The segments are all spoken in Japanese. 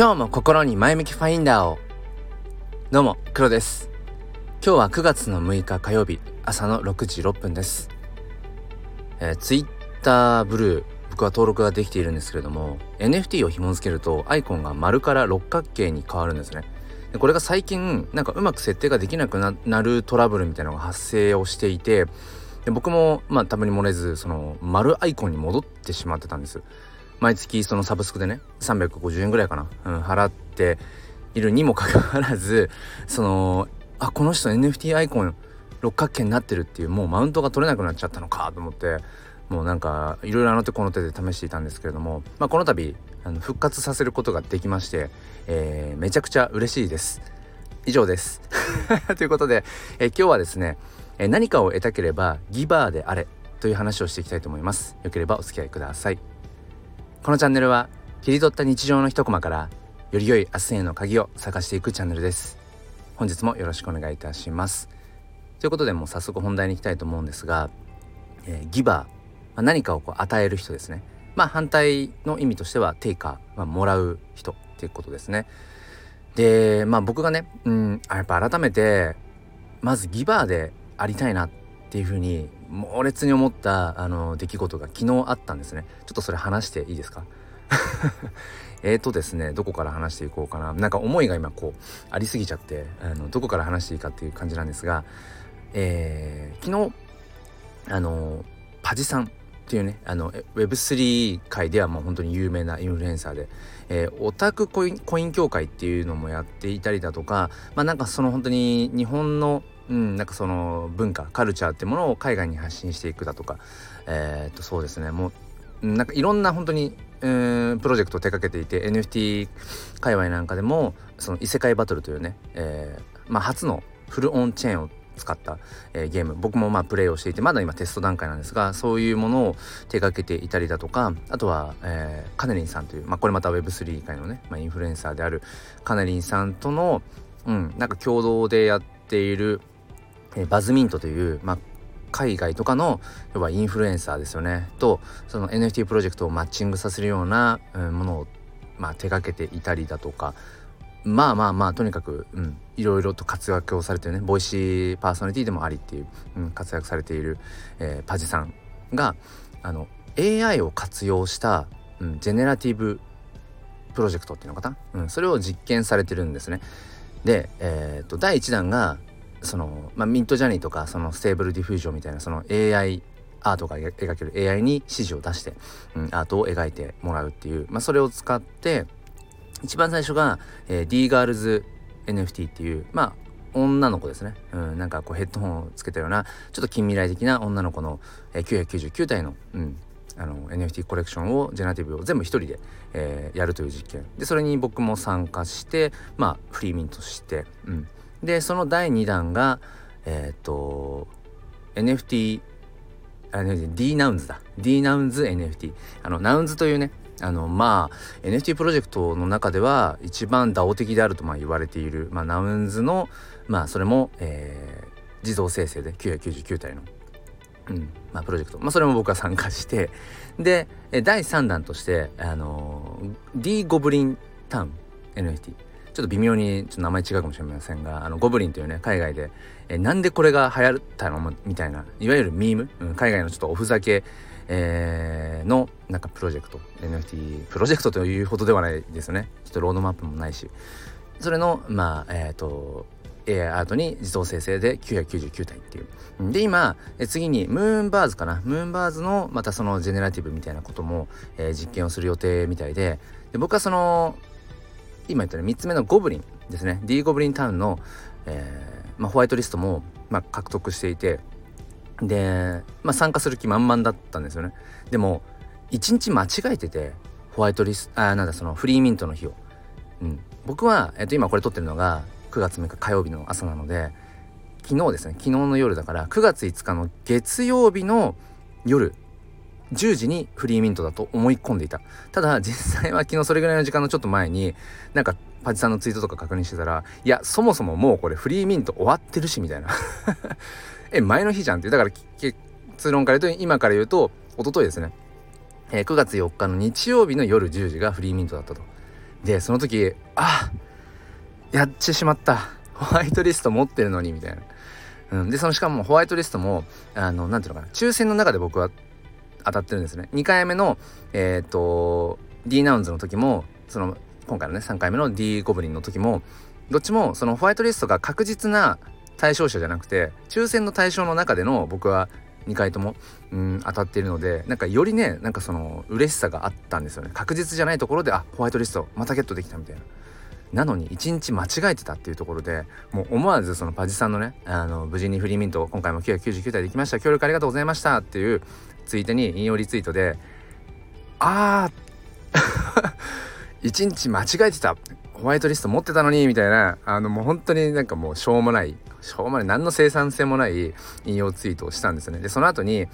今日も心に前向きファインダーを。どうも黒です。今日は9月の6日火曜日朝の6時6分です、えー、Twitter ブルー僕は登録ができているんですけれども NFT を紐付けるとアイコンが丸から六角形に変わるんですね。でこれが最近なんかうまく設定ができなくなるトラブルみたいなのが発生をしていてで僕もまあたまに漏れずその丸アイコンに戻ってしまってたんです。毎月そのサブスクでね350円ぐらいかな、うん、払っているにもかかわらず そのあこの人 NFT アイコン六角形になってるっていうもうマウントが取れなくなっちゃったのかと思ってもうなんかいろいろあの手この手で試していたんですけれども、まあ、この度あの復活させることができまして、えー、めちゃくちゃ嬉しいです。以上です。ということで、えー、今日はですね、えー、何かを得たければギバーであれという話をしていきたいと思います。よければお付き合いください。このチャンネルは切り取った日常の一コマからより良い明日への鍵を探していくチャンネルです。本日もよろしくお願いいたします。ということでもう早速本題に行きたいと思うんですが、えー、ギバー、まあ、何かをこう与える人ですね。まあ反対の意味としてはテイカー、まあ、もらう人っていうことですね。でまあ僕がねうんやっぱ改めてまずギバーでありたいなっていうふうに猛烈に思ったあの出来事が昨日あったんですね。ちょっとそれ話していいですか？えーとですねどこから話していこうかな。なんか思いが今こうありすぎちゃってあのどこから話していいかっていう感じなんですが、えー、昨日あのパジさんっていうねあの Web3 界ではもう本当に有名なインフルエンサーで、えー、オタクコインコイン協会っていうのもやっていたりだとかまあなんかその本当に日本のうん、なんかその文化カルチャーってものを海外に発信していくだとかえー、っとそうですね。もうなんかいろんな本当に、えー、プロジェクトを手掛けていて NFT 界隈なんかでもその異世界バトルというね、えー、まあ、初のフルオンチェーンを使った、えー、ゲーム僕もまあプレイをしていてまだ今テスト段階なんですがそういうものを手掛けていたりだとかあとは、えー、カネリンさんという、まあ、これまた Web3 界のね、まあ、インフルエンサーであるカネリンさんとの、うん、なんか共同でやっているえバズミントという、まあ、海外とかの要はインフルエンサーですよね。とその NFT プロジェクトをマッチングさせるような、うん、ものを、まあ、手掛けていたりだとか。まあまあまあとにかく、うん、いろいろと活躍をされてるね。ボイシーパーソナリティでもありっていう、うん、活躍されている、えー、パジさんがあの AI を活用した、うん、 generative project っていうのかな、うん、それを実験されてるんですね。で、えーと第1弾がその、まあ、 Midjourney とかその Stable Diffusion みたいなその AI アートが描ける AI に指示を出して、うん、アートを描いてもらうっていう、まあ、それを使って一番最初が、えー、D Girls NFT っていうまあ女の子ですね、うん、なんかこうヘッドホンをつけたようなちょっと近未来的な女の子の、えー、999体の、うん、あの NFT コレクションをジェネラティブを全部一人で、えー、やるという実験。でそれに僕も参加してまあフリーミントして、うん、でその第2弾がえっ、ー、と NFT あ D ナウンズだ。D ナウンズ NFT あのナウンズというねあのまあ NFT プロジェクトの中では一番 DAO 的であるとまあ言われている、まあ、ナウンズのまあそれも、えー、自動生成で999体の、うんまあ、プロジェクト、まあ、それも僕は参加して。で第3弾としてあの D ゴブリンタウン NFT ちょっと微妙にちょっと名前違うかもしれませんがあのゴブリンというね海外でえなんでこれが流行ったのみたいないわゆるミーム、うん、海外のちょっとおふざけ、えー、のなんかプロジェクト NFT プロジェクトというほどではないですよね。ちょっとロードマップもないし。それのまあえっ、ー、と AI アートに自動生成で999体っていう。で今え次にムーンバーズかな。ムーンバーズのまたそのジェネラティブみたいなことも、えー、実験をする予定みたいで。で僕はその今言ったね3つ目のゴブリンですね。D ゴブリンタウンの、えーまあ、ホワイトリストも、まあ、獲得していてで、まあ、参加する気満々だったんですよね。でも1日間違えててホワイトリストあなんだそのフリーミントの日を、うん、僕は、えっと、今これ撮ってるのが9月6日火曜日の朝なので昨日ですね。昨日の夜だから9月5日の月曜日の夜10時にフリーミントだと思い込んでいた。ただ実際は昨日それぐらいの時間のちょっと前になんかパチさんのツイートとか確認してたらいやそもそももうこれフリーミント終わってるしみたいな。え前の日じゃんってだから結論から言うと今から言うと一昨日ですね、えー、9月4日の日曜日の夜10時がフリーミントだったと。でその時あやってしまった。ホワイトリスト持ってるのにみたいな、うん、でそのしかもホワイトリストもあの何ていうのかな。抽選の中で僕は当たってるんですね2回目のえっ、ー、と D ナウンズの時もその今回のね3回目の D ゴブリンの時もどっちもそのホワイトリストが確実な対象者じゃなくて抽選の対象の中での僕は2回ともうん当たっているのでなんかよりねなんかその嬉しさがあったんですよね確実じゃないところであホワイトリストまたゲットできたみたいな。なのに1日間違えてたっていうところでもう思わずそのパジさんのねあの無事にフリーミント今回も999体できました。協力ありがとうございましたっていうツイートに引用リツイートであー 1日間違えてた。ホワイトリスト持ってたのにみたいなあのもう本当になんかもうしょうもないしょうもない何の生産性もない引用ツイートをしたんですよね。でその後にい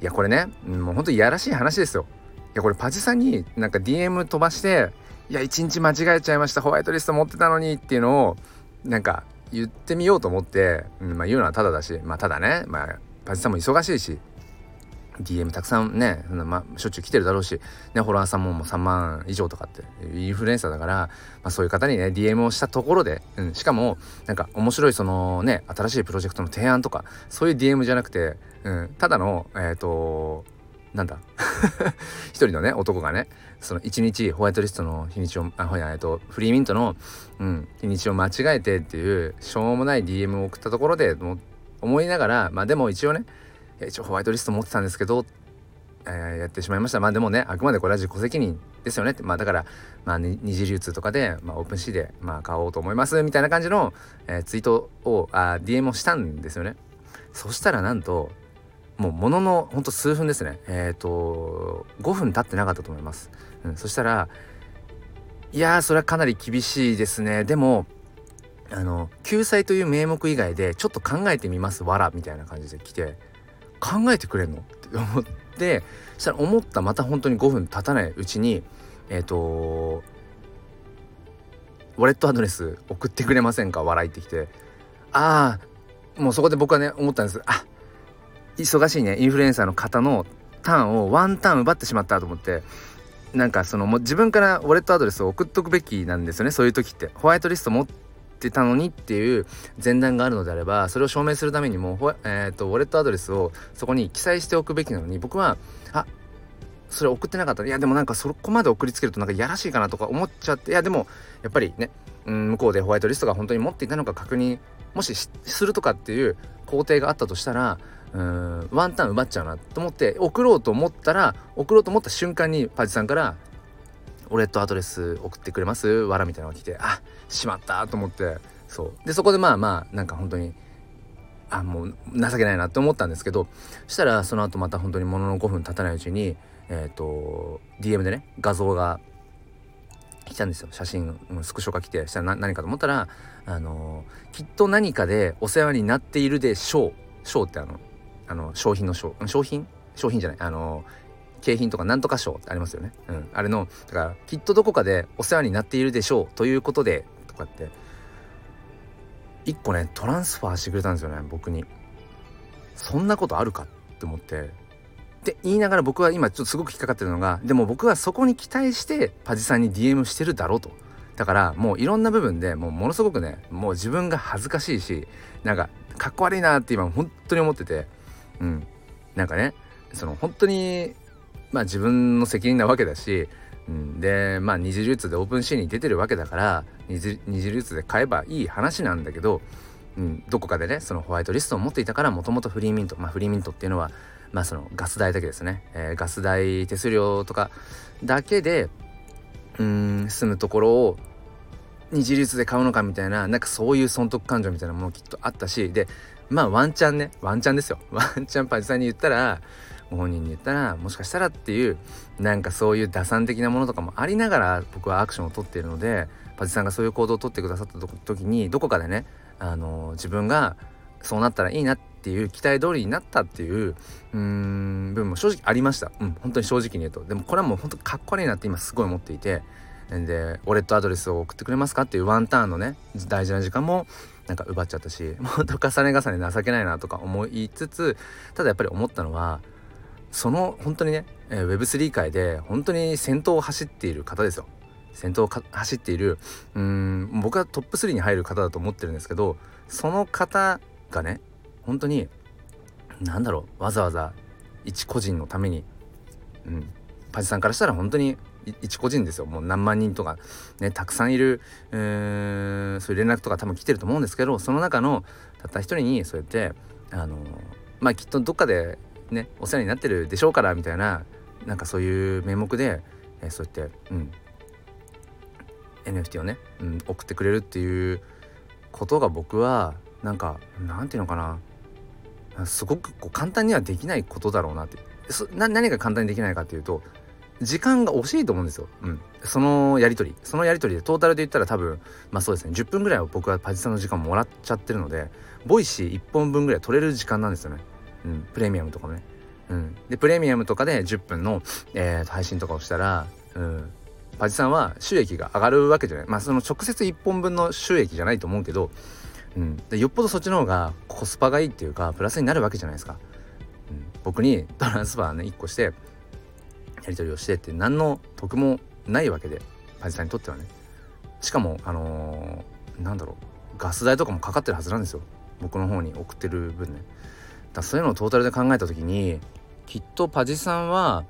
やこれねもう本当いやらしい話ですよ。いやこれパジさんになんか DM 飛ばしていや1日間違えちゃいましたホワイトリスト持ってたのにっていうのをなんか言ってみようと思って、うんまあ、言うのはただだしまあただね、まあ、パジさんも忙しいし DM たくさんね、ま、しょっちゅう来てるだろうし、ね、フォロワーさんももう3万以上とかってインフルエンサーだから、まあ、そういう方にね DM をしたところで、うん、しかもなんか面白いそのね新しいプロジェクトの提案とかそういう DM じゃなくて、うん、ただのえっ、ー、となんだ？一人のね男がねその1日ホワイトリストの日にちをあほやえっとフリーミントの、うん、日にちを間違えてっていうしょうもない DM を送ったところで思いながらまあでも一応ね一応ホワイトリスト持ってたんですけど、えー、やってしまいました。まあでもねあくまでこれは自己責任ですよねって。まあだからまあ二次流通とかで、まあ、オープンシーでまあ買おうと思いますみたいな感じの、えー、ツイートをあ DM をしたんですよね。そしたらなんともうもののほんと数分ですね。えっ、ー、と5分経ってなかったと思います、うん、そしたらいやーそれはかなり厳しいですね。でもあの救済という名目以外でちょっと考えてみますわらみたいな感じで来て考えてくれんの？って思ってそしたら思ったまた本当に5分経たないうちにえっ、ー、とウォレットアドレス送ってくれませんか？笑いってきて。ああもうそこで僕はね思ったんです。あ忙しいね。インフルエンサーの方のターンをワンターン奪ってしまったと思って。なんかそのもう自分からウォレットアドレスを送っとくべきなんですよね。そういう時って。ホワイトリスト持ってたのにっていう前段があるのであればそれを証明するためにも、えーと、ウォレットアドレスをそこに記載しておくべきなのに僕はあそれ送ってなかった。いやでもなんかそこまで送りつけるとなんかやらしいかなとか思っちゃって。いやでもやっぱりね、向こうでホワイトリストが本当に持っていたのか確認もしするとかっていう工程があったとしたらうんワンタン奪っちゃうなと思って送ろうと思ったら送ろうと思った瞬間にパチさんから「ウォレットアドレス送ってくれます?」わらみたいなのが来てあしまったと思ってそうでそこでまあまあなんか本当にあもう情けないなって思ったんですけどそしたらその後また本当にものの5分経たないうちにえっ、ー、と DM でね画像が来たんですよ写真スクショが来てしたら何かと思ったらあのきっと何かでお世話になっているでしょうショーってあのあの商品の商商品？商品じゃないあの景品とかなんとか賞ってありますよね。うん。あれの、だから、きっとどこかでお世話になっているでしょうということで、とかって、一個ね、トランスファーしてくれたんですよね、僕に。そんなことあるかって思って。って言いながら僕は今ちょっとすごく引っかかってるのが、でも僕はそこに期待してパジさんに DM してるだろうと。だからもういろんな部分でもうものすごくね、もう自分が恥ずかしいし、なんかかっこ悪いなって今本当に思ってて、うん。なんかね、その本当に、まあ自分の責任なわけだし、うん、で、まあ二次流通でオープンシーンに出てるわけだから、二次二次流通で買えばいい話なんだけど、うん、どこかでね、そのホワイトリストを持っていたから、もともとフリーミント、まあフリーミントっていうのは、まあそのガス代だけですね、えー、ガス代手数料とかだけで、うん、住むところを二次流通で買うのかみたいな、なんかそういう損得感情みたいなものきっとあったし、で、まあワンチャンね。ワンチャンですよ。ワンチャンパジさんに言ったらご本人に言ったらもしかしたらっていうなんかそういう打算的なものとかもありながら僕はアクションを取っているのでパジさんがそういう行動をとってくださった時にどこかでねあの自分がそうなったらいいなっていう期待通りになったっていううん部分も正直ありました。うん本当に正直に言うと。でもこれはもう本当かっこ悪いなって今すごい思っていて。でウォレットアドレスを送ってくれますかっていうワンターンのね大事な時間もなんか奪っちゃったし もっと重ね重ね情けないなとか思いつつただやっぱり思ったのはその本当にね、えー、Web3 界で本当に先頭を走っている方ですよ。先頭を走っているうん僕はトップ3に入る方だと思ってるんですけどその方がね本当に何だろうわざわざ一個人のために、うん、パジさんからしたら本当に一個人ですよ。もう何万人とかねたくさんいる、えー、そういう連絡とか多分来てると思うんですけどその中のたった一人にそうやってあのまあきっとどっかでねお世話になってるでしょうからみたいななんかそういう名目で、えー、そうやってうん NFT をね、うん、送ってくれるっていうことが僕はなんかなんていうのかなすごくこう簡単にはできないことだろうなって何が簡単にできないかっていうと時間が惜しいと思うんですよ。うん。そのやり取り。そのやり取りでトータルで言ったら多分、まあそうですね、10分ぐらいは僕はパジさんの時間もらっちゃってるので、ボイシー1本分ぐらい取れる時間なんですよね。うん。プレミアムとかね。うん。で、プレミアムとかで10分の、えー、配信とかをしたら、うん。パジさんは収益が上がるわけじゃない。まあその直接1本分の収益じゃないと思うけど、うん。でよっぽどそっちの方がコスパがいいっていうか、プラスになるわけじゃないですか。うん。僕にトランスファーね、1個して、やり取りをしてって何の得もないわけでパジさんにとってはねしかもあのー、なんだろうガス代とかもかかってるはずなんですよ僕の方に送ってる分ねだそういうのをトータルで考えた時にきっとパジさんは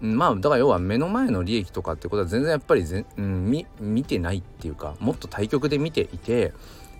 まあだから要は目の前の利益とかってことは全然やっぱりぜ、うん、見見てないっていうかもっと対局で見ていて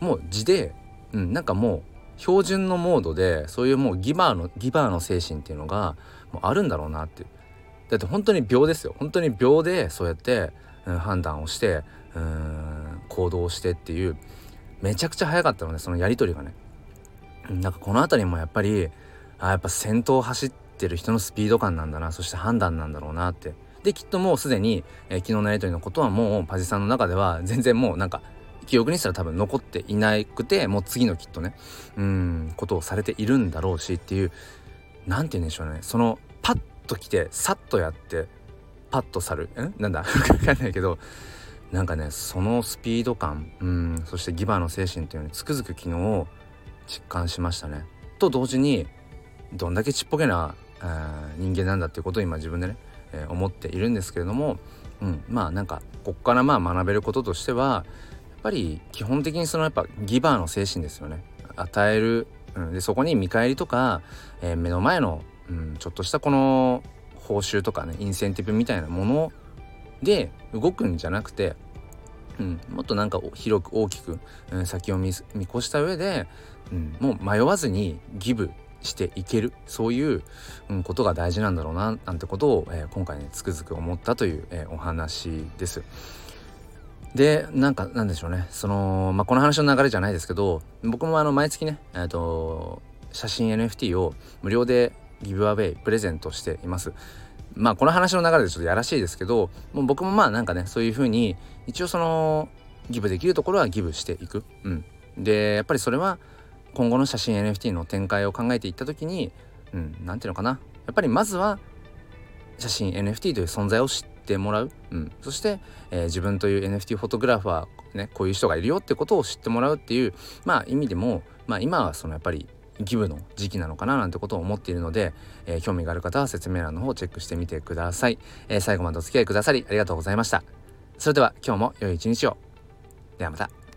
もう字で、うん、なんかもう標準のモードでそういうもうギバーのギバーの精神っていうのがもうあるんだろうなって。だって本当に秒ですよ。本当に秒でそうやって、うん、判断をしてうん行動してっていうめちゃくちゃ早かったのでそのやり取りがね。なんかこの辺りもやっぱりあやっぱ先頭を走ってる人のスピード感なんだなそして判断なんだろうなって。できっともうすでに、えー、昨日のやり取りのことはもうパジさんの中では全然もうなんか記憶にしたら多分残っていなくてもう次のきっとねうんことをされているんだろうしっていう何て言うんでしょうね。そのパッと来てさっとやってパッと去る。ん？なんだ？分かんないけどなんかねそのスピード感うんそしてギバーの精神っていうのにつくづく昨日実感しましたね。と同時にどんだけちっぽけな、人間なんだっていうことを今自分でね、えー、思っているんですけれども、うん、まあなんかこっからまあ学べることとしてはぱり基本的にそのやっぱギバーの精神ですよね。与える、うん、でそこに見返りとか、えー、目の前のうん、ちょっとしたこの報酬とかねインセンティブみたいなもので動くんじゃなくて、うん、もっとなんか広く大きく、うん、先を見越した上で、うん、もう迷わずにギブしていけるそういう、うん、ことが大事なんだろうななんてことを、えー、今回ねつくづく思ったという、えー、お話です。でなんかなんでしょうね。その、まあ、この話の流れじゃないですけど僕もあの毎月ね、えーと写真 NFT を無料でギブアウェイプレゼントしています。まあこの話の流れでちょっとやらしいですけどもう僕もまあなんかねそういうふうに一応そのギブできるところはギブしていく。うん。でやっぱりそれは今後の写真 NFT の展開を考えていった時にうん何ていうのかな。やっぱりまずは写真 NFT という存在を知ってもらう、うん、そして、えー、自分という NFT フォトグラファー、ね、こういう人がいるよってことを知ってもらうっていうまあ意味でも、まあ、今はそのやっぱりギブの時期なのかななんてことを思っているので、えー、興味がある方は説明欄の方をチェックしてみてください、えー、最後までお付き合いくださりありがとうございました。それでは今日も良い一日を。ではまた。